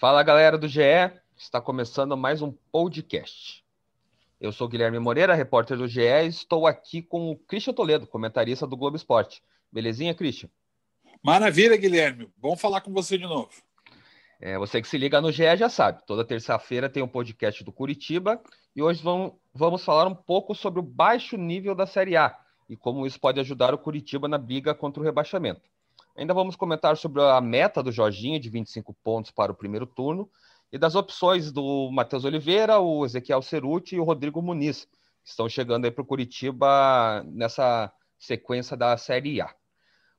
Fala galera do GE, está começando mais um podcast. Eu sou Guilherme Moreira, repórter do GE, e estou aqui com o Christian Toledo, comentarista do Globo Esporte. Belezinha, Christian? Maravilha, Guilherme. Bom falar com você de novo. É, você que se liga no GE já sabe, toda terça-feira tem um podcast do Curitiba e hoje vamos, vamos falar um pouco sobre o baixo nível da Série A e como isso pode ajudar o Curitiba na briga contra o rebaixamento. Ainda vamos comentar sobre a meta do Jorginho de 25 pontos para o primeiro turno e das opções do Matheus Oliveira, o Ezequiel Ceruti e o Rodrigo Muniz, que estão chegando aí para o Curitiba nessa sequência da Série A.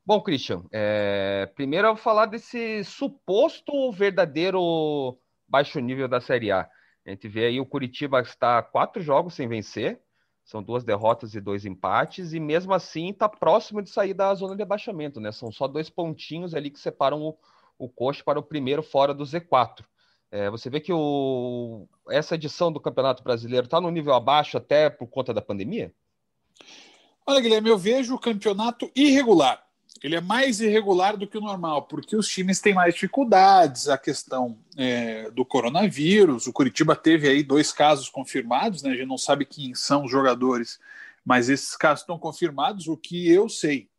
Bom, Christian, é... primeiro eu vou falar desse suposto verdadeiro baixo nível da Série A. A gente vê aí o Curitiba está quatro jogos sem vencer, são duas derrotas e dois empates, e mesmo assim está próximo de sair da zona de abaixamento, né? São só dois pontinhos ali que separam o, o Coxa para o primeiro fora do Z4. É, você vê que o, essa edição do Campeonato Brasileiro está no nível abaixo até por conta da pandemia? Olha, Guilherme, eu vejo o campeonato irregular ele é mais irregular do que o normal, porque os times têm mais dificuldades, a questão é, do coronavírus. O Curitiba teve aí dois casos confirmados, né? A gente não sabe quem são os jogadores, mas esses casos estão confirmados. O que eu sei,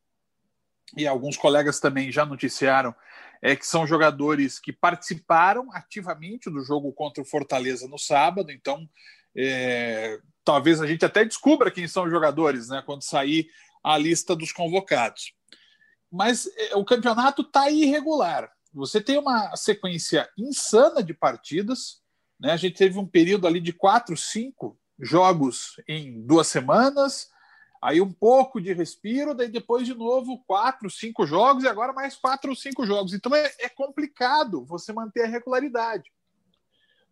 e alguns colegas também já noticiaram, é que são jogadores que participaram ativamente do jogo contra o Fortaleza no sábado, então é, talvez a gente até descubra quem são os jogadores, né? Quando sair a lista dos convocados mas é, o campeonato está irregular. Você tem uma sequência insana de partidas, né? A gente teve um período ali de quatro, cinco jogos em duas semanas, aí um pouco de respiro, daí depois de novo quatro, cinco jogos e agora mais quatro ou cinco jogos. Então é, é complicado você manter a regularidade.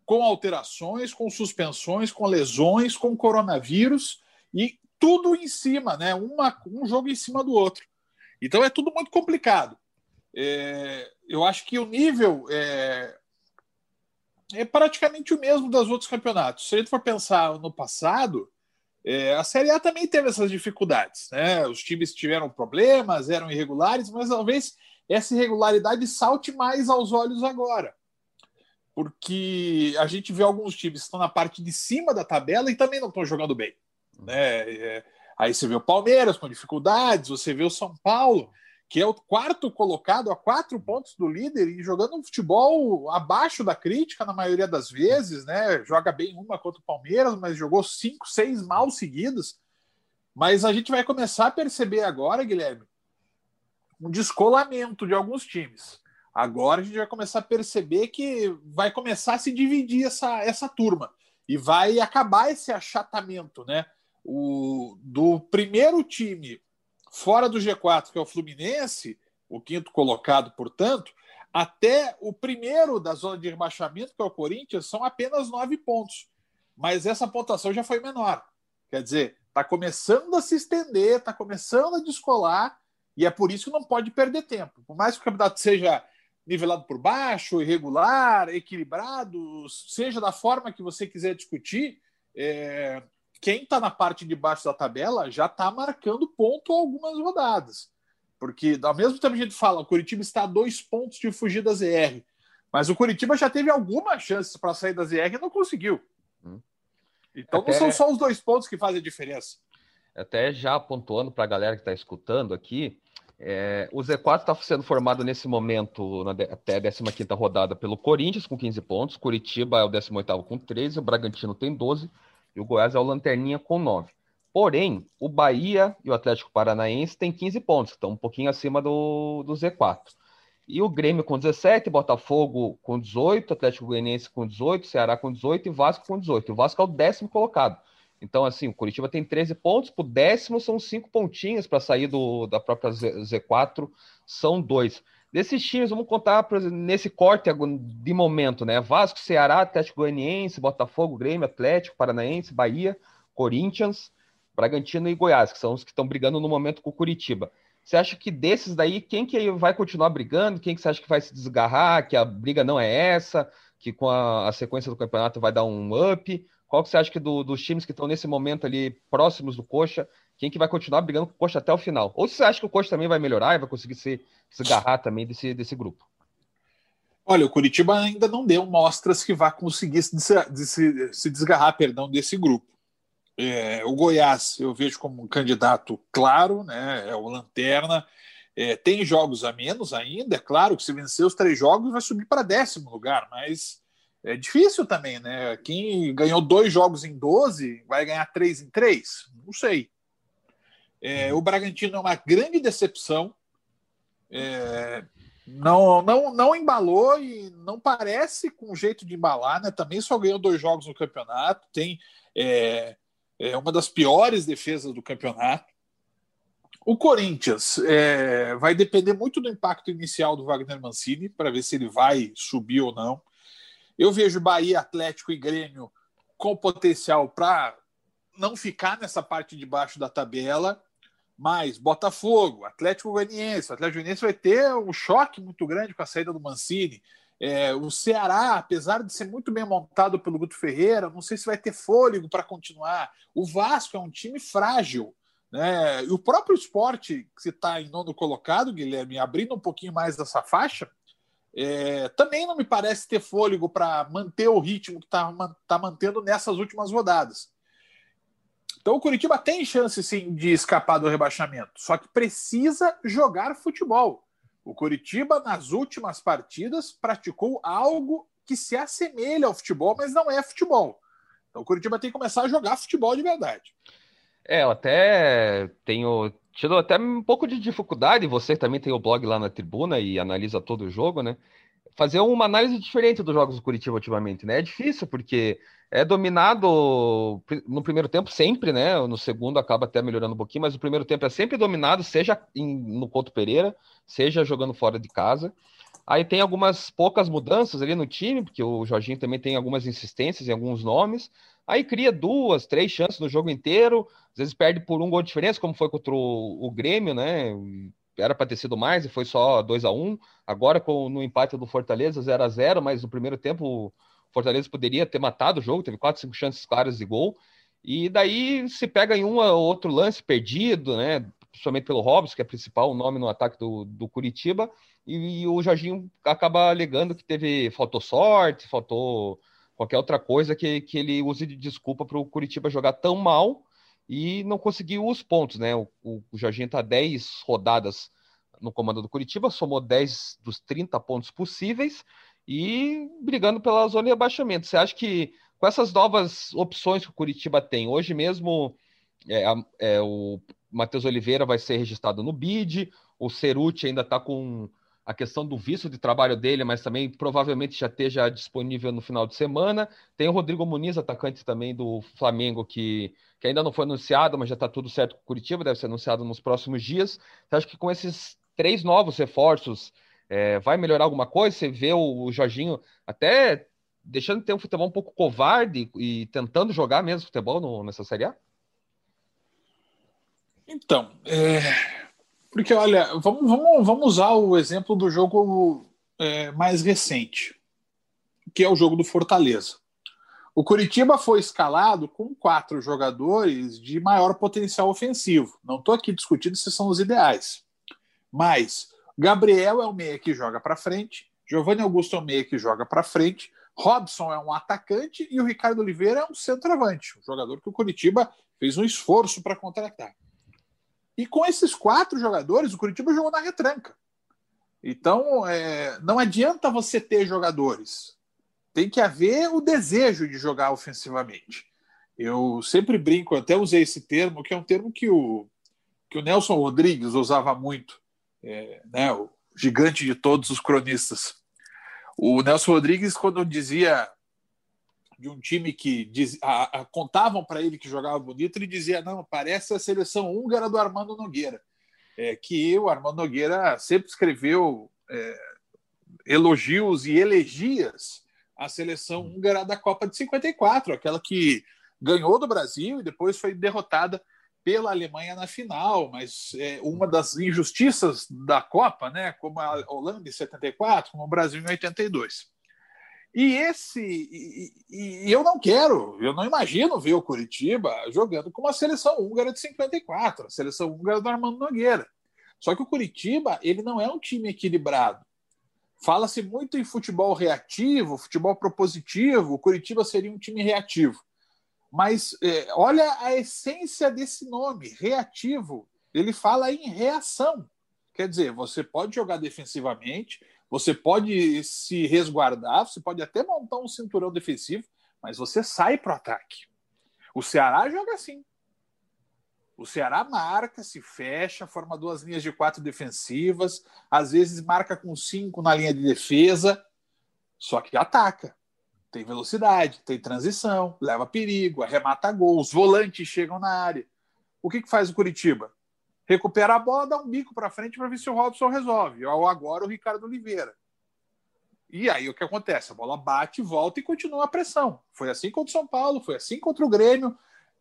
Com alterações, com suspensões, com lesões, com coronavírus e tudo em cima, né? Uma, um jogo em cima do outro. Então é tudo muito complicado. É, eu acho que o nível é, é, praticamente o mesmo dos outros campeonatos. Se a gente for pensar no passado, é, a Série A também teve essas dificuldades. Né? Os times tiveram problemas, eram irregulares, mas talvez essa irregularidade salte mais aos olhos agora. Porque a gente vê alguns times que estão na parte de cima da tabela e também não estão jogando bem. Né? Aí você vê o Palmeiras com dificuldades, você vê o São Paulo, que é o quarto colocado a quatro pontos do líder e jogando um futebol abaixo da crítica na maioria das vezes, né? Joga bem uma contra o Palmeiras, mas jogou cinco, seis mal seguidos. Mas a gente vai começar a perceber agora, Guilherme, um descolamento de alguns times. Agora a gente vai começar a perceber que vai começar a se dividir essa, essa turma e vai acabar esse achatamento, né? O, do primeiro time fora do G4, que é o Fluminense, o quinto colocado, portanto, até o primeiro da zona de rebaixamento, que é o Corinthians, são apenas nove pontos. Mas essa pontuação já foi menor. Quer dizer, está começando a se estender, está começando a descolar, e é por isso que não pode perder tempo. Por mais que o campeonato seja nivelado por baixo, irregular, equilibrado, seja da forma que você quiser discutir, é, quem está na parte de baixo da tabela já está marcando ponto algumas rodadas. Porque, ao mesmo tempo que a gente fala, o Curitiba está a dois pontos de fugir da ZR. Mas o Curitiba já teve algumas chances para sair da ZR e não conseguiu. Hum. Então Até... não são só os dois pontos que fazem a diferença. Até já pontuando para a galera que está escutando aqui, é, o Z4 está sendo formado nesse momento, na, até a 15 rodada, pelo Corinthians com 15 pontos, Curitiba é o 18 com 13, o Bragantino tem 12, e o Goiás é o Lanterninha com 9. Porém, o Bahia e o Atlético Paranaense têm 15 pontos, estão um pouquinho acima do, do Z4. E o Grêmio com 17, Botafogo com 18, Atlético Goianiense com 18, Ceará com 18 e Vasco com 18. O Vasco é o décimo colocado. Então, assim, o Curitiba tem 13 pontos, o décimo são 5 pontinhos para sair do, da própria Z4, são dois. Desses times, vamos contar nesse corte de momento, né? Vasco, Ceará, Atlético Goianiense, Botafogo, Grêmio, Atlético, Paranaense, Bahia, Corinthians, Bragantino e Goiás, que são os que estão brigando no momento com o Curitiba. Você acha que desses daí, quem que vai continuar brigando? Quem que você acha que vai se desgarrar? Que a briga não é essa? Que com a, a sequência do campeonato vai dar um up? Qual que você acha que do, dos times que estão nesse momento ali próximos do Coxa, quem que vai continuar brigando com o Coxa até o final? Ou você acha que o Coxa também vai melhorar e vai conseguir se desgarrar também desse, desse grupo? Olha, o Curitiba ainda não deu mostras que vai conseguir se, se, se desgarrar perdão, desse grupo. É, o Goiás eu vejo como um candidato claro, né? É o Lanterna. É, tem jogos a menos ainda, é claro que se vencer os três jogos vai subir para décimo lugar, mas é difícil também, né? Quem ganhou dois jogos em 12 vai ganhar três em três? Não sei. É, o Bragantino é uma grande decepção. É, não, não, não embalou e não parece com jeito de embalar, né? Também só ganhou dois jogos no campeonato, tem é, é uma das piores defesas do campeonato. O Corinthians é, vai depender muito do impacto inicial do Wagner Mancini para ver se ele vai subir ou não. Eu vejo Bahia, Atlético e Grêmio com potencial para não ficar nessa parte de baixo da tabela mais Botafogo, Atlético Goianiense. O Atlético Goianiense vai ter um choque muito grande com a saída do Mancini. É, o Ceará, apesar de ser muito bem montado pelo Guto Ferreira, não sei se vai ter fôlego para continuar. O Vasco é um time frágil. Né? E o próprio esporte, que está em nono colocado, Guilherme, abrindo um pouquinho mais dessa faixa, é, também não me parece ter fôlego para manter o ritmo que está tá mantendo nessas últimas rodadas. Então o Curitiba tem chance sim de escapar do rebaixamento, só que precisa jogar futebol. O Curitiba, nas últimas partidas, praticou algo que se assemelha ao futebol, mas não é futebol. Então o Curitiba tem que começar a jogar futebol de verdade. É, eu até tenho tido até um pouco de dificuldade, você também tem o blog lá na tribuna e analisa todo o jogo, né? Fazer uma análise diferente dos jogos do Curitiba ultimamente, né? É difícil, porque é dominado no primeiro tempo sempre, né? No segundo acaba até melhorando um pouquinho, mas o primeiro tempo é sempre dominado, seja em, no Couto Pereira, seja jogando fora de casa. Aí tem algumas poucas mudanças ali no time, porque o Jorginho também tem algumas insistências em alguns nomes. Aí cria duas, três chances no jogo inteiro, às vezes perde por um gol de diferença, como foi contra o, o Grêmio, né? Era para ter sido mais e foi só 2 a 1 um. Agora, com, no empate do Fortaleza, 0 a 0 mas no primeiro tempo Fortaleza poderia ter matado o jogo, teve quatro, cinco chances claras de gol. E daí se pega em um ou outro lance perdido, né? Principalmente pelo Robson, que é principal nome no ataque do, do Curitiba, e, e, o Jorginho acaba alegando que teve faltou sorte, faltou qualquer outra coisa que, que ele use de desculpa para o Curitiba jogar tão mal e não conseguiu os pontos, né? O, o, o Jorginho está 10 rodadas no comando do Curitiba, somou 10 dos 30 pontos possíveis, e brigando pela zona de abaixamento. Você acha que com essas novas opções que o Curitiba tem, hoje mesmo é, é, o Matheus Oliveira vai ser registrado no BID, o Ceruti ainda está com a questão do visto de trabalho dele, mas também provavelmente já esteja disponível no final de semana. Tem o Rodrigo Muniz, atacante também do Flamengo, que, que ainda não foi anunciado, mas já está tudo certo com o Curitiba, deve ser anunciado nos próximos dias. Você acha que com esses três novos reforços, é, vai melhorar alguma coisa? Você vê o, o Jorginho até deixando de ter um futebol um pouco covarde e tentando jogar mesmo futebol no, nessa Série A? Então, é... porque olha, vamos, vamos, vamos usar o exemplo do jogo é, mais recente, que é o jogo do Fortaleza. O Curitiba foi escalado com quatro jogadores de maior potencial ofensivo. Não estou aqui discutindo se são os ideais, mas Gabriel é o meia que joga para frente, Giovanni Augusto é o meia que joga para frente, Robson é um atacante e o Ricardo Oliveira é um centroavante, um jogador que o Curitiba fez um esforço para contratar. E com esses quatro jogadores, o Curitiba jogou na retranca. Então, é, não adianta você ter jogadores. Tem que haver o desejo de jogar ofensivamente. Eu sempre brinco, até usei esse termo, que é um termo que o, que o Nelson Rodrigues usava muito é, né, o gigante de todos os cronistas. O Nelson Rodrigues, quando dizia de um time que diz, a, a, contavam para ele que jogava bonito, ele dizia: não, parece a seleção húngara do Armando Nogueira. É, que o Armando Nogueira sempre escreveu é, elogios e elegias à seleção húngara da Copa de 54, aquela que ganhou do Brasil e depois foi derrotada pela Alemanha na final, mas é, uma das injustiças da Copa, né, como a Holanda em 74, como o Brasil em 82. E esse e, e, eu não quero, eu não imagino ver o Curitiba jogando com uma seleção húngara de 54, a seleção húngara do Armando Nogueira. Só que o Curitiba, ele não é um time equilibrado. Fala-se muito em futebol reativo, futebol propositivo. O Curitiba seria um time reativo. Mas é, olha a essência desse nome, reativo. Ele fala em reação. Quer dizer, você pode jogar defensivamente, você pode se resguardar, você pode até montar um cinturão defensivo, mas você sai para o ataque. O Ceará joga assim. O Ceará marca, se fecha, forma duas linhas de quatro defensivas, às vezes marca com cinco na linha de defesa, só que ataca. Tem velocidade, tem transição, leva perigo, arremata gol, os volantes chegam na área. O que, que faz o Curitiba? Recupera a bola, dá um bico para frente para ver se o Robson resolve. Ou agora o Ricardo Oliveira. E aí o que acontece? A bola bate, volta e continua a pressão. Foi assim contra o São Paulo, foi assim contra o Grêmio.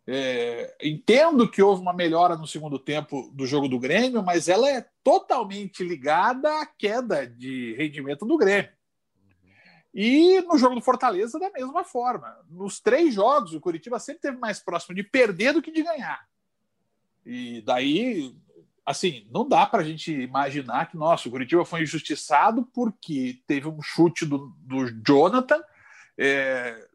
É, entendo que houve uma melhora no segundo tempo do jogo do Grêmio, mas ela é totalmente ligada à queda de rendimento do Grêmio. E no jogo do Fortaleza, da mesma forma. Nos três jogos, o Curitiba sempre teve mais próximo de perder do que de ganhar. E daí, assim, não dá para a gente imaginar que, nossa, o Curitiba foi injustiçado porque teve um chute do, do Jonathan. É,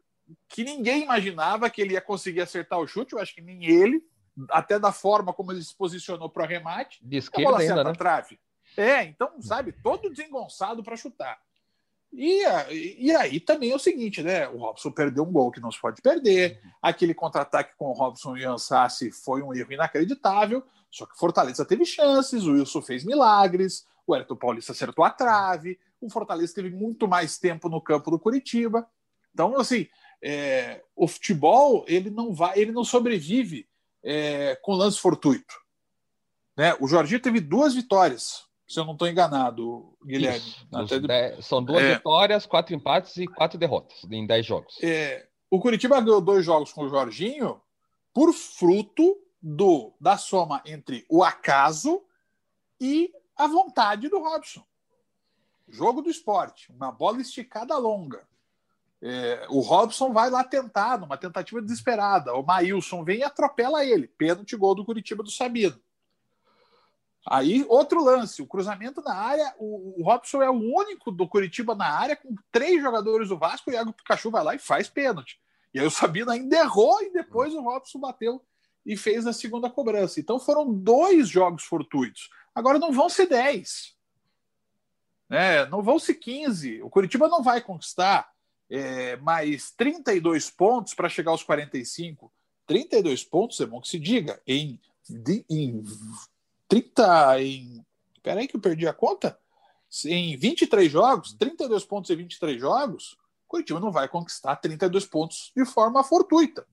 que ninguém imaginava que ele ia conseguir acertar o chute, eu acho que nem ele, até da forma como ele se posicionou para o remate. De esquerda ainda, né? trave. É, então, sabe, todo desengonçado para chutar. E, e aí também é o seguinte, né? O Robson perdeu um gol que não se pode perder. Aquele contra-ataque com o Robson e o Ansassi foi um erro inacreditável. Só que Fortaleza teve chances, o Wilson fez milagres, o Elton Paulista acertou a trave, o Fortaleza teve muito mais tempo no campo do Curitiba. Então, assim, é, o futebol ele não vai, ele não sobrevive é, com lance fortuito. Né? O Jorginho teve duas vitórias, se eu não estou enganado, Guilherme. Dez, são duas é, vitórias, quatro empates e quatro derrotas em dez jogos. É, o Curitiba ganhou dois jogos com o Jorginho por fruto do da soma entre o acaso e a vontade do Robson. Jogo do esporte, uma bola esticada longa. É, o Robson vai lá tentar, numa tentativa desesperada. O Maílson vem e atropela ele. Pênalti gol do Curitiba do Sabino. Aí, outro lance, o cruzamento na área. O, o Robson é o único do Curitiba na área, com três jogadores do Vasco. O Iago Pikachu vai lá e faz pênalti. E aí o Sabino ainda errou e depois o Robson bateu e fez a segunda cobrança. Então foram dois jogos fortuitos. Agora não vão ser dez. É, não vão ser 15. O Curitiba não vai conquistar é, mais 32 pontos para chegar aos 45. 32 pontos, é bom que se diga, em, em 30. Em, peraí, que eu perdi a conta. Em 23 jogos, 32 pontos em 23 jogos, Curitiba não vai conquistar 32 pontos de forma fortuita.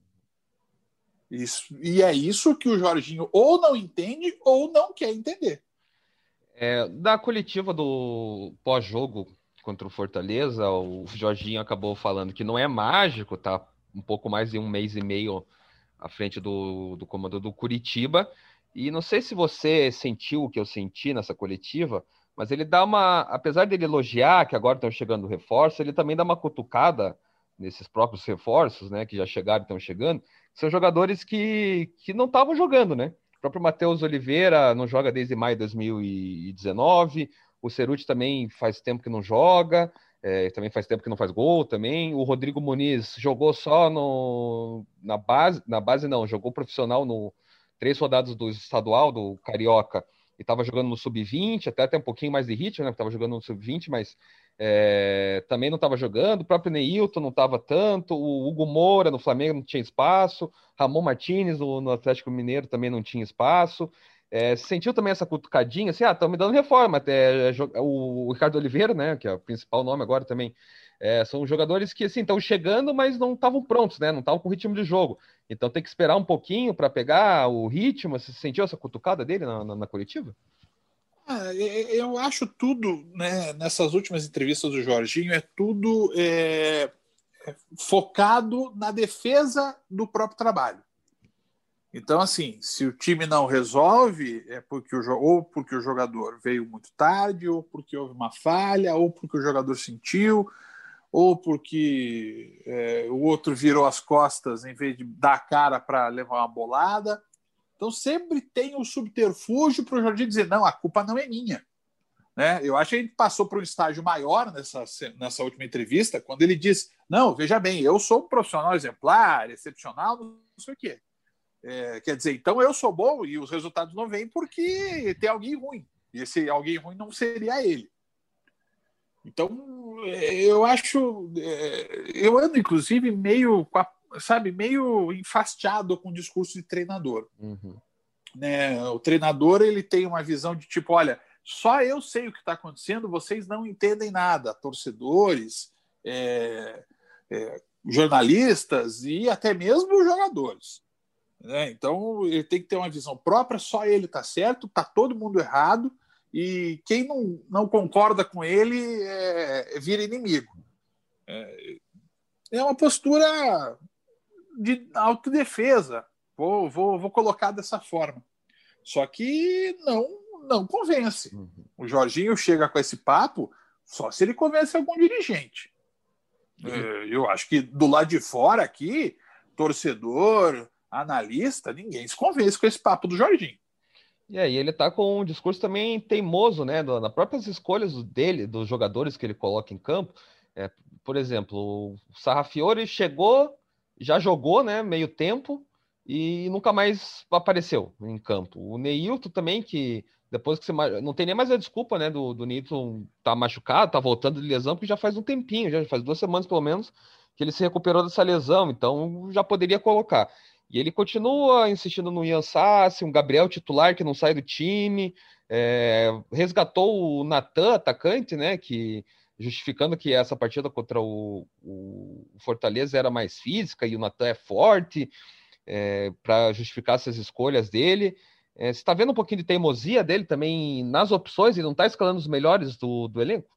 Isso, e é isso que o Jorginho ou não entende ou não quer entender. É, da coletiva do pós-jogo contra o Fortaleza, o Jorginho acabou falando que não é mágico, tá um pouco mais de um mês e meio à frente do, do comando do Curitiba. E não sei se você sentiu o que eu senti nessa coletiva, mas ele dá uma. Apesar dele elogiar que agora estão chegando reforços, ele também dá uma cutucada nesses próprios reforços, né? Que já chegaram e estão chegando. São jogadores que, que não estavam jogando, né? O próprio Matheus Oliveira não joga desde maio de 2019. O Ceruti também faz tempo que não joga, é, também faz tempo que não faz gol também. O Rodrigo Muniz jogou só no, na base, na base não, jogou profissional no três rodadas do estadual, do Carioca, e estava jogando no sub-20, até até um pouquinho mais de ritmo, né? Estava jogando no sub-20, mas é, também não estava jogando. O próprio Neilton não estava tanto. O Hugo Moura no Flamengo não tinha espaço. Ramon Martinez no, no Atlético Mineiro também não tinha espaço. É, sentiu também essa cutucadinha, assim, ah, estão me dando reforma. Até, é, o Ricardo Oliveira, né, que é o principal nome agora também, é, são jogadores que, assim, estão chegando, mas não estavam prontos, né, não estavam com ritmo de jogo. Então tem que esperar um pouquinho para pegar o ritmo. Você sentiu essa cutucada dele na, na, na coletiva? Ah, eu acho tudo, né, nessas últimas entrevistas do Jorginho, é tudo é, é focado na defesa do próprio trabalho. Então, assim, se o time não resolve, é porque o, ou porque o jogador veio muito tarde, ou porque houve uma falha, ou porque o jogador sentiu, ou porque é, o outro virou as costas em vez de dar a cara para levar uma bolada. Então, sempre tem o subterfúgio para o Jorginho dizer: não, a culpa não é minha. Né? Eu acho que ele passou para um estágio maior nessa, nessa última entrevista, quando ele diz: Não, veja bem, eu sou um profissional exemplar, excepcional, não sei o quê. É, quer dizer, então eu sou bom e os resultados não vêm porque tem alguém ruim. E esse alguém ruim não seria ele. Então, é, eu acho. É, eu ando, inclusive, meio, sabe, meio enfastiado com o discurso de treinador. Uhum. Né? O treinador ele tem uma visão de tipo: olha, só eu sei o que está acontecendo, vocês não entendem nada. Torcedores, é, é, jornalistas e até mesmo jogadores. Né? Então, ele tem que ter uma visão própria, só ele está certo, está todo mundo errado e quem não, não concorda com ele é, vira inimigo. É, é uma postura de autodefesa, vou, vou, vou colocar dessa forma. Só que não, não convence. Uhum. O Jorginho chega com esse papo só se ele convence algum dirigente. Uhum. É, eu acho que do lado de fora aqui, torcedor, analista, ninguém se convence com esse papo do Jorginho. E aí ele tá com um discurso também teimoso, né? nas próprias escolhas dele, dos jogadores que ele coloca em campo. É, por exemplo, o Sarrafiore chegou, já jogou, né? Meio tempo e nunca mais apareceu em campo. O Neilton também, que depois que você. Não tem nem mais a desculpa, né? Do, do Neilton tá machucado, tá voltando de lesão, porque já faz um tempinho, já faz duas semanas pelo menos, que ele se recuperou dessa lesão, então já poderia colocar. E ele continua insistindo no Ian Sassi, um Gabriel titular que não sai do time, é, resgatou o Natan, atacante, né? Que justificando que essa partida contra o, o Fortaleza era mais física e o Natan é forte, é, para justificar essas escolhas dele. É, você está vendo um pouquinho de teimosia dele também nas opções e não está escalando os melhores do, do elenco?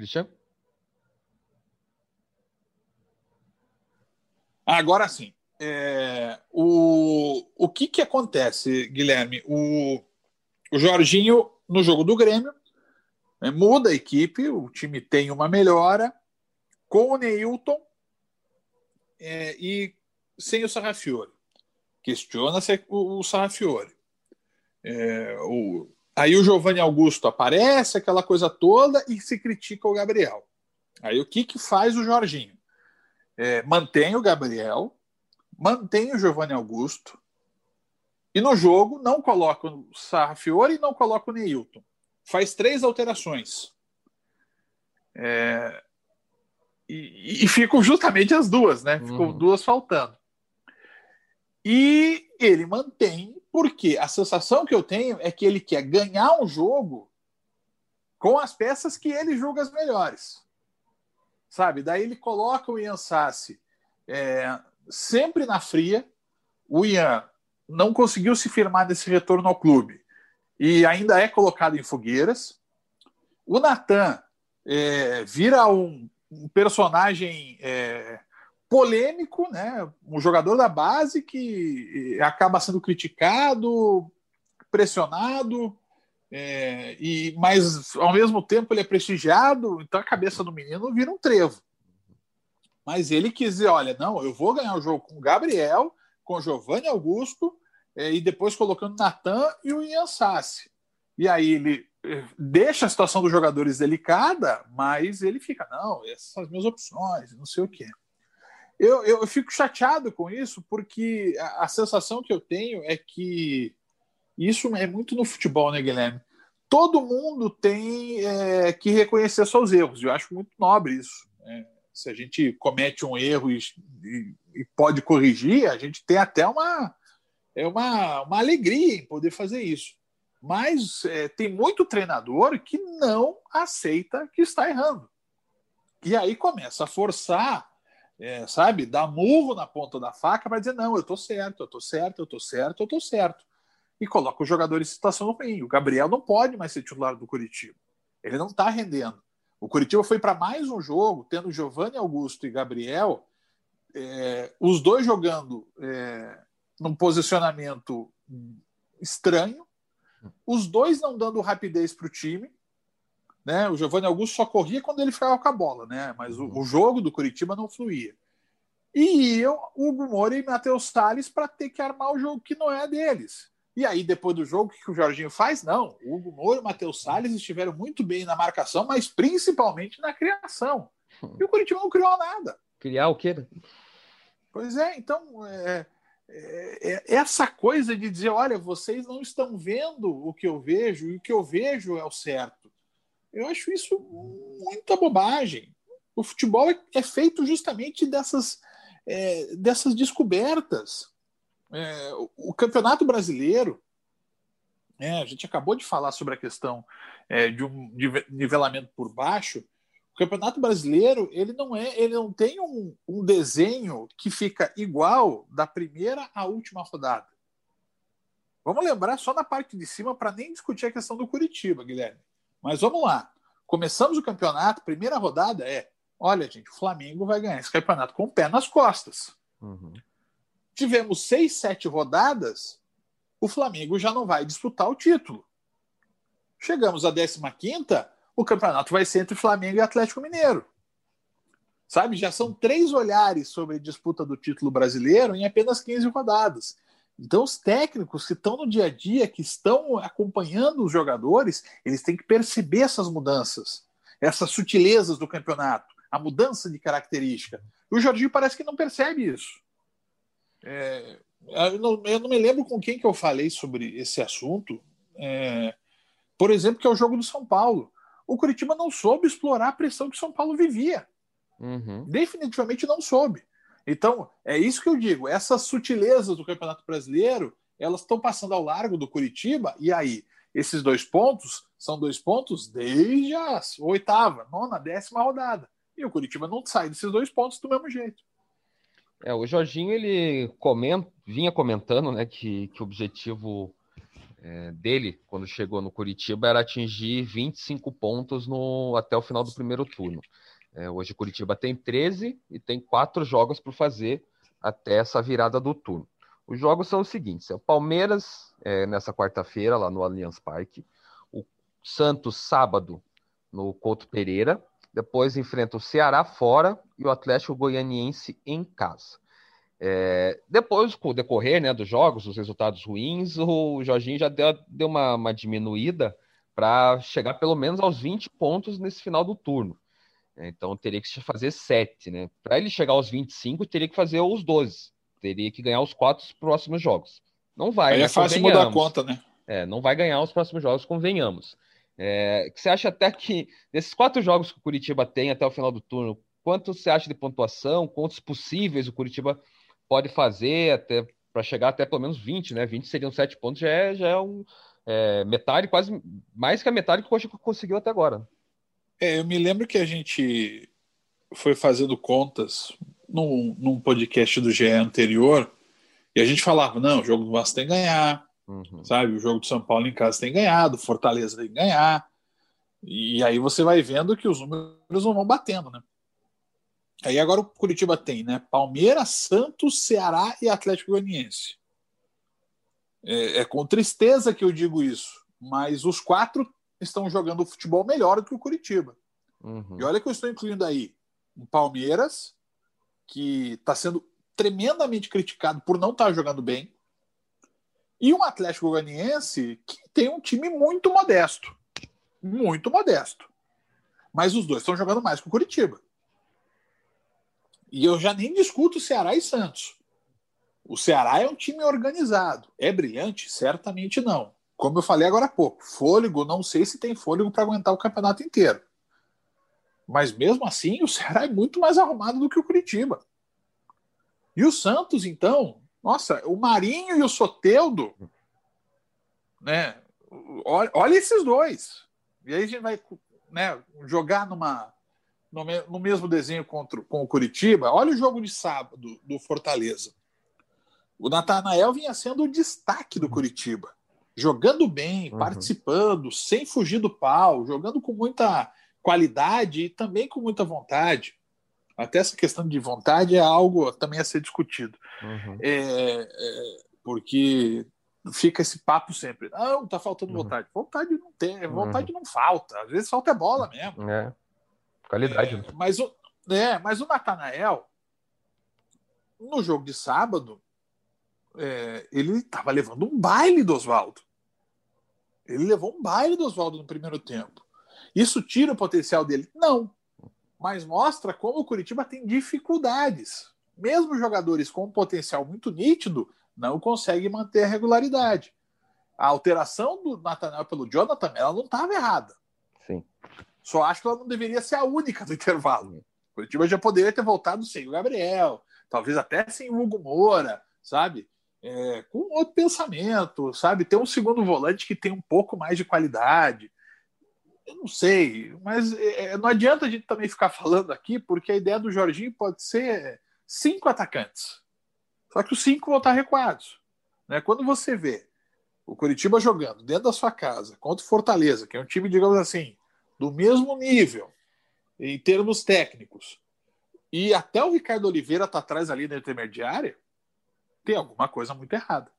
Christian? Agora sim. É, o, o que, que acontece, Guilherme? O, o Jorginho, no jogo do Grêmio, é, muda a equipe, o time tem uma melhora, com o Neilton é, e sem o Sarrafiore. Questiona-se o, o Sarrafiore. É, o, Aí o Giovanni Augusto aparece, aquela coisa toda, e se critica o Gabriel. Aí o que, que faz o Jorginho? É, mantém o Gabriel, mantém o Giovanni Augusto, e no jogo não coloca o Sarrafiore e não coloca o Neilton. Faz três alterações. É, e, e, ficam justamente as duas, né? Ficam uhum. duas faltando. E ele mantém porque a sensação que eu tenho é que ele quer ganhar um jogo com as peças que ele julga as melhores. Sabe? Daí ele coloca o Ian Sassi é, sempre na fria. O Ian não conseguiu se firmar nesse retorno ao clube e ainda é colocado em fogueiras. O Natan é, vira um, um personagem é, polêmico, né? Um jogador da base que eh, acaba sendo criticado, pressionado, é, e mas ao mesmo tempo ele é prestigiado, então a cabeça do menino vira um trevo. Mas ele quis dizer, olha, não, eu vou ganhar o jogo com o Gabriel, com o Giovanni Augusto, é, e depois colocando Natan e o Ian Sassi. E aí ele deixa a situação dos jogadores delicada, mas ele fica, não, essas são as minhas opções, não sei o quê. Eu, eu, fico chateado com isso, porque a, a, sensação que eu tenho é que isso é muito no futebol, né, Guilherme? Todo mundo tem é, que reconhecer seus erros. Eu acho muito nobre isso. Né? Se a gente comete um erro e, e, e, pode corrigir, a gente tem até uma, é uma, uma alegria em poder fazer isso. Mas é, tem muito treinador que não aceita que está errando. E aí começa a forçar é, sabe, dá murro na ponta da faca para dizer: não, eu tô certo, eu tô certo, eu tô certo, eu tô certo. E coloca o jogador em situação ruim. O Gabriel não pode mais ser titular do Curitiba. Ele não está rendendo. O Curitiba foi para mais um jogo, tendo Giovanni Augusto e Gabriel, é, os dois jogando é, num posicionamento estranho, os dois não dando rapidez para o time, Né? O Giovanni Augusto só corria quando ele ficava com a bola, né? mas o, o jogo do Curitiba não fluía. E iam Hugo Moura e Matheus Salles para ter que armar o jogo que não é deles. E aí, depois do jogo, o que o Jorginho faz? Não. O Hugo Moura e o Matheus Salles estiveram muito bem na marcação, mas principalmente na criação. E o Curitiba não criou nada. Criar o quê? Pois é, então é, é, é, essa coisa de dizer, olha, vocês não estão vendo o que eu vejo e o que eu vejo é o certo. Eu acho isso muita bobagem. O futebol é, é feito justamente dessas, é, dessas descobertas. É, o, campeonato brasileiro, é, a gente acabou de falar sobre a questão é, de um nivelamento por baixo. O Campeonato Brasileiro ele não é, ele não tem um, um desenho que fica igual da primeira à última rodada. Vamos lembrar só na parte de cima para nem discutir a questão do Curitiba, Guilherme. Mas vamos lá. Começamos o campeonato, primeira rodada é: olha, gente, o Flamengo vai ganhar esse campeonato com o pé nas costas. Uhum. Tivemos seis, sete rodadas, o Flamengo já não vai disputar o título. Chegamos à 15 quinta, o campeonato vai ser entre Flamengo e Atlético Mineiro. Sabe, já são três olhares sobre a disputa do título brasileiro em apenas 15 rodadas. Então, os técnicos que estão no dia a dia, que estão acompanhando os jogadores, eles têm que perceber essas mudanças, essas sutilezas do campeonato, a mudança de característica. E o Jorginho parece que não percebe isso. É, eu, não, eu, não, me lembro com quem que eu falei sobre esse assunto. É, por exemplo, que é o jogo do São Paulo o Curitiba não soube explorar a pressão que São Paulo vivia. Uhum. Definitivamente não soube. Então, é isso que eu digo. Essas sutilezas do Campeonato Brasileiro, elas estão passando ao largo do Curitiba, e aí, esses dois pontos são dois pontos desde a oitava, nona, décima rodada. E o Curitiba não sai desses dois pontos do mesmo jeito. É, o Jorginho, ele comenta, vinha comentando né, que, que o objetivo é, dele, quando chegou no Curitiba, era atingir 25 pontos no, até o final do primeiro turno. É, hoje Curitiba tem 13 e tem quatro jogos para fazer até essa virada do turno. Os jogos são os seguintes: é o Palmeiras é, nessa quarta-feira, lá no Allianz Parque, o Santos sábado no Couto Pereira, depois enfrenta o Ceará fora e o Atlético Goianiense em casa. É, depois, com o decorrer né, dos jogos, os resultados ruins, o Jorginho já deu, deu uma, uma diminuída para chegar pelo menos aos 20 pontos nesse final do turno. Então teria que fazer 7, né? Para ele chegar aos 25, teria que fazer os 12. Teria que ganhar os quatro próximos jogos. Não vai. Aí né? é fácil mudar a conta, né? É, não vai ganhar os próximos jogos, convenhamos. É, você acha até que nesses quatro jogos que o Curitiba tem até o final do turno, quanto você acha de pontuação? Quantos possíveis o Curitiba pode fazer até para chegar até pelo menos 20, né? 20 seriam 7 pontos, já é, já é um é, metade, quase mais que a metade que o Coxa conseguiu até agora. É, eu me lembro que a gente foi fazendo contas num, num podcast do GE anterior e a gente falava: não, o jogo do Vasco tem que ganhar, uhum. sabe? O jogo do São Paulo em casa tem ganhado, Fortaleza tem que ganhar. E aí você vai vendo que os números não vão batendo, né? Aí agora o Curitiba tem, né? Palmeiras, Santos, Ceará e Atlético Goianiense. É, é, com tristeza que eu digo isso, mas os quatro estão jogando futebol melhor do que o Curitiba. Uhum. E olha que eu estou incluindo aí o Palmeiras, que está sendo tremendamente criticado por não estar tá jogando bem, e um Atlético Goianiense que tem um time muito modesto. Muito modesto. Mas os dois estão jogando mais que o Curitiba. E eu já nem discuto Ceará e Santos. O Ceará é um time organizado. É brilhante? Certamente não. Como eu falei agora há pouco, fôlego, não sei se tem fôlego para aguentar o campeonato inteiro. Mas mesmo assim, o Ceará é muito mais arrumado do que o Curitiba. E o Santos, então, nossa, o Marinho e o Soteudo, né? Olha, olha esses dois. E aí a gente vai né, jogar numa no, no mesmo desenho contra, com o Curitiba, olha o jogo de sábado do Fortaleza. O Natanael vinha sendo o destaque do Curitiba, jogando bem, uhum. participando, sem fugir do pau, jogando com muita qualidade e também com muita vontade. Até essa questão de vontade é algo também a ser discutido. Uhum. É, é, porque fica esse papo sempre. Não, tá faltando uhum. vontade. Vontade não tem, vontade uhum. não falta. Às vezes falta é bola mesmo. É. Qualidade. É, mas o, é, mas o Natanael, no jogo de sábado, é, ele estava levando um baile do Oswaldo. Ele levou um baile do Oswaldo no primeiro tempo. Isso tira o potencial dele? Não. Mas mostra como o Curitiba tem dificuldades. Mesmo jogadores com um potencial muito nítido não conseguem manter a regularidade. A alteração do Nathaniel pelo Jonathan, ela não estava errada. Sim. Só acho que ela não deveria ser a única do intervalo. O Curitiba já poderia ter voltado sem o Gabriel, talvez até sem o Hugo Moura, sabe? É, com outro pensamento, sabe? Ter um segundo volante que tem um pouco mais de qualidade. Eu não sei, mas é, não adianta a gente também ficar falando aqui, porque a ideia do Jorginho pode ser cinco atacantes. Só que os cinco vão estar recuados. Né? Quando você vê o Curitiba jogando dentro da sua casa contra o Fortaleza, que é um time, digamos assim, do mesmo nível em termos técnicos, e até o Ricardo Oliveira está atrás ali na intermediária, tem alguma coisa muito errada.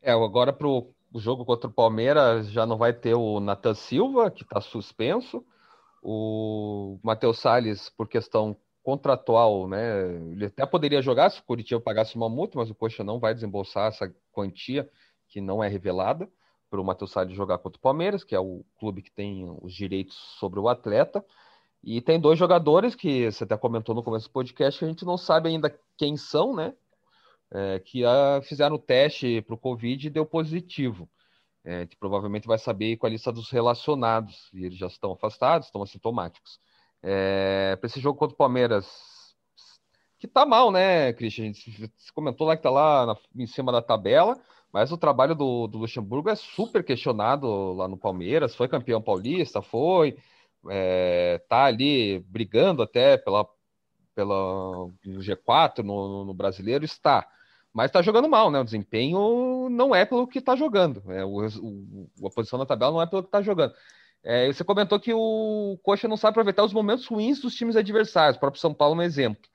É, agora para o jogo contra o Palmeiras já não vai ter o Nathan Silva, que está suspenso, o Matheus Salles, por questão contratual, né? Ele até poderia jogar se o Curitiba pagasse uma multa, mas o Coxa não vai desembolsar essa quantia que não é revelada para o Matheus Salles jogar contra o Palmeiras, que é o clube que tem os direitos sobre o atleta. E tem dois jogadores que você até comentou no começo do podcast que a gente não sabe ainda quem são, né? É, que a, fizeram o teste para o Covid e deu positivo. É, que provavelmente vai saber com a lista dos relacionados. E eles já estão afastados, estão assintomáticos. É, para esse jogo contra o Palmeiras, que tá mal, né, Christian? Você comentou lá que tá lá na, em cima da tabela, mas o trabalho do, do, Luxemburgo é super questionado lá no Palmeiras. Foi campeão paulista, foi, é, tá ali brigando até pela, pela no G4 no, no brasileiro, está. Mas tá jogando mal, né? O desempenho não é pelo que tá jogando. É, o, o, a posição na tabela não é pelo que tá jogando. É, você comentou que o Coxa não sabe aproveitar os momentos ruins dos times adversários. O próprio São Paulo é um exemplo.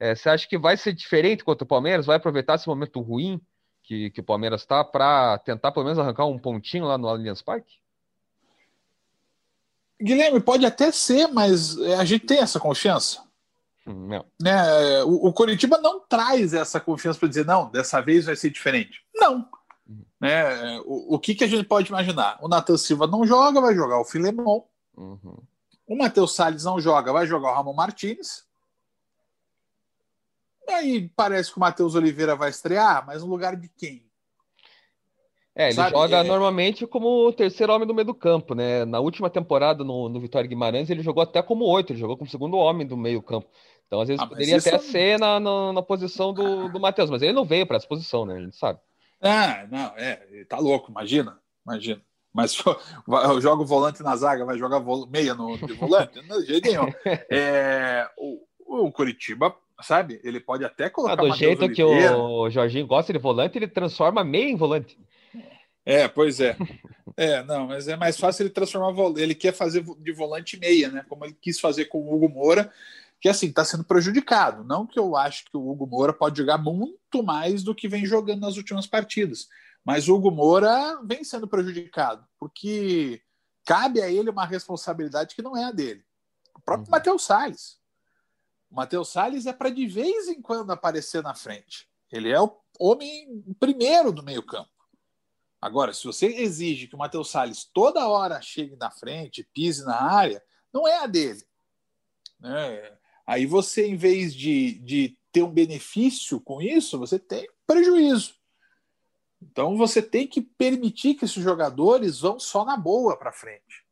É, você acha que vai ser diferente contra o Palmeiras? Vai aproveitar esse momento ruim que, que o Palmeiras está para tentar pelo menos arrancar um pontinho lá no Allianz Parque? Guilherme, pode até ser, mas é, a gente tem essa confiança. Hum, não. Né? O, o Coritiba não traz essa confiança para dizer, não, dessa vez vai ser diferente. Não. Né? O, o que, que a gente pode imaginar? O Nathan Silva não joga, vai jogar o Filemon. Uhum. O Matheus Salles não joga, vai jogar o Ramon Martins. Aí parece que o Matheus Oliveira vai estrear, mas no lugar de quem? É, ele Sabe? joga é... normalmente como o terceiro homem do meio do campo, né? Na última temporada no, no Vitória Guimarães, ele jogou até como oito, ele jogou como segundo homem do meio campo. Então, às vezes, ah, poderia até ser na, na, na, posição do, do Matheus, mas ele não veio para essa posição, né? A gente sabe. Ah, não, é, tá louco, imagina, imagina. Mas eu jogo volante na zaga, vai jogar meia no volante? Não, de jeito nenhum. É, o, o Curitiba, sabe, ele pode até colocar. Ah, do jeito Oliveira. que o Jorginho gosta de volante, ele transforma meia em volante. É, pois é. É, não, mas é mais fácil ele transformar. Ele quer fazer de volante meia, né? Como ele quis fazer com o Hugo Moura que assim está sendo prejudicado. Não que eu acho que o Hugo Moura pode jogar muito mais do que vem jogando nas últimas partidas, mas o Hugo Moura vem sendo prejudicado porque cabe a ele uma responsabilidade que não é a dele. O próprio uhum. Matheus Salles. O Matheus Salles é para de vez em quando aparecer na frente. Ele é o homem primeiro do meio-campo. Agora, se você exige que o Matheus Salles toda hora chegue na frente, pise na área, não é a dele. Né? Aí você, em vez de, de ter um benefício com isso, você tem prejuízo. Então você tem que permitir que esses jogadores vão só na boa para frente.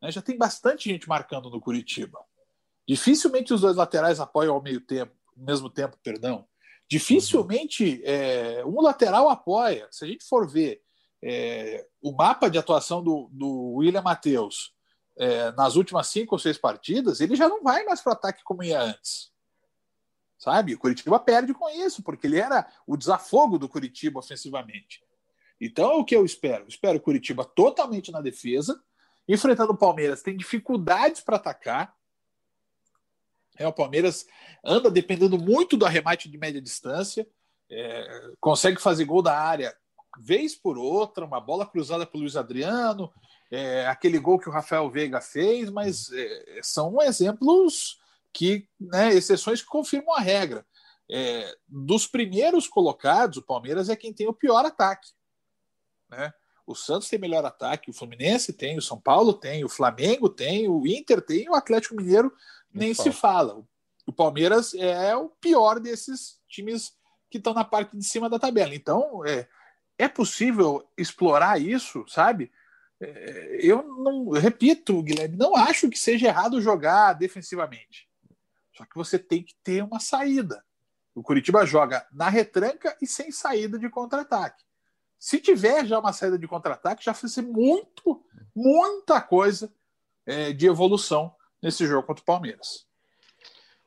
Né? Já tem bastante gente marcando no Curitiba. Dificilmente os dois laterais apoiam ao meio tempo, mesmo tempo, perdão. Dificilmente é, um lateral apoia. Se a gente for ver é, o mapa de atuação do, do William Matheus é, nas últimas cinco ou seis partidas, ele já não vai mais para o ataque como ia antes. Sabe? O Curitiba perde com isso, porque ele era o desafogo do Curitiba ofensivamente. Então, o que eu espero? Espero o Curitiba totalmente na defesa, enfrentando o Palmeiras, tem dificuldades para atacar. É, o Palmeiras anda dependendo muito do arremate de média distância. é, consegue fazer gol da área vez por outra, uma bola cruzada pelo Luiz Adriano, é, aquele gol que o Rafael Veiga fez, mas é, são exemplos que, né, exceções que confirmam a regra. É, dos primeiros colocados, o Palmeiras é quem tem o pior ataque. Né? O Santos tem melhor ataque, o Fluminense tem, o São Paulo tem, o Flamengo tem, o Inter tem, o Atlético Mineiro nem se fala. O Palmeiras é o pior desses times que estão na parte de cima da tabela. Então, é, é possível explorar isso, sabe? É, eu não repito, Guilherme, não acho que seja errado jogar defensivamente. Só que você tem que ter uma saída. O Curitiba joga na retranca e sem saída de contra-ataque. Se tiver já uma saída de contra-ataque, já ser muito, muita coisa é, de evolução nesse jogo contra o Palmeiras.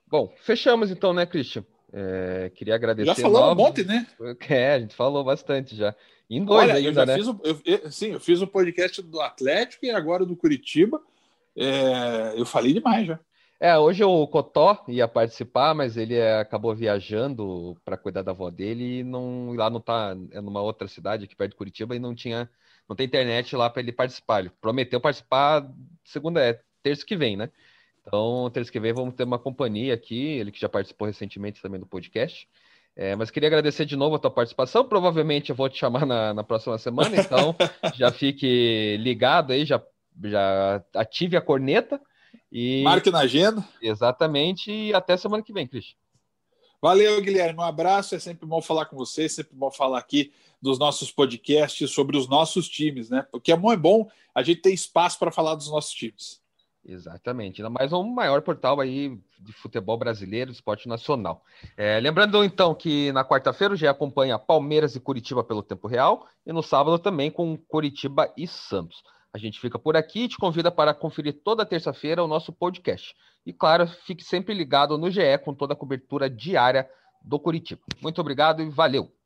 Bom, fechamos então, né, Christian? É, queria agradecer. Já falou um monte, né? É, a gente falou bastante já. Em dois Olha, ainda, eu já né? Fiz o, eu, eu, sim, eu fiz o podcast do Atlético e agora do Curitiba. É, eu falei demais já. É, hoje o Cotó ia participar, mas ele é, acabou viajando para cuidar da avó dele e não lá não tá é numa outra cidade aqui perto de Curitiba e não tinha não tem internet lá para ele participar. Ele prometeu participar segunda é terça que vem, né? Então, terça que vem vamos ter uma companhia aqui, ele que já participou recentemente também do podcast. É, mas queria agradecer de novo a tua participação. Provavelmente eu vou te chamar na, na próxima semana, então já fique ligado aí, já, já ative a corneta. E... Marque na agenda. Exatamente, e até semana que vem, Cris. Valeu, Guilherme. Um abraço. É sempre bom falar com você, é sempre bom falar aqui dos nossos podcasts sobre os nossos times, né? Porque é bom, é bom a gente ter espaço para falar dos nossos times. Exatamente, ainda mais um maior portal aí de futebol brasileiro, esporte nacional. É, lembrando então que na quarta-feira já acompanha Palmeiras e Curitiba pelo tempo real e no sábado também com Curitiba e Santos. A gente fica por aqui e te convida para conferir toda terça-feira o nosso podcast. E claro, fique sempre ligado no GE com toda a cobertura diária do Curitiba. Muito obrigado e valeu!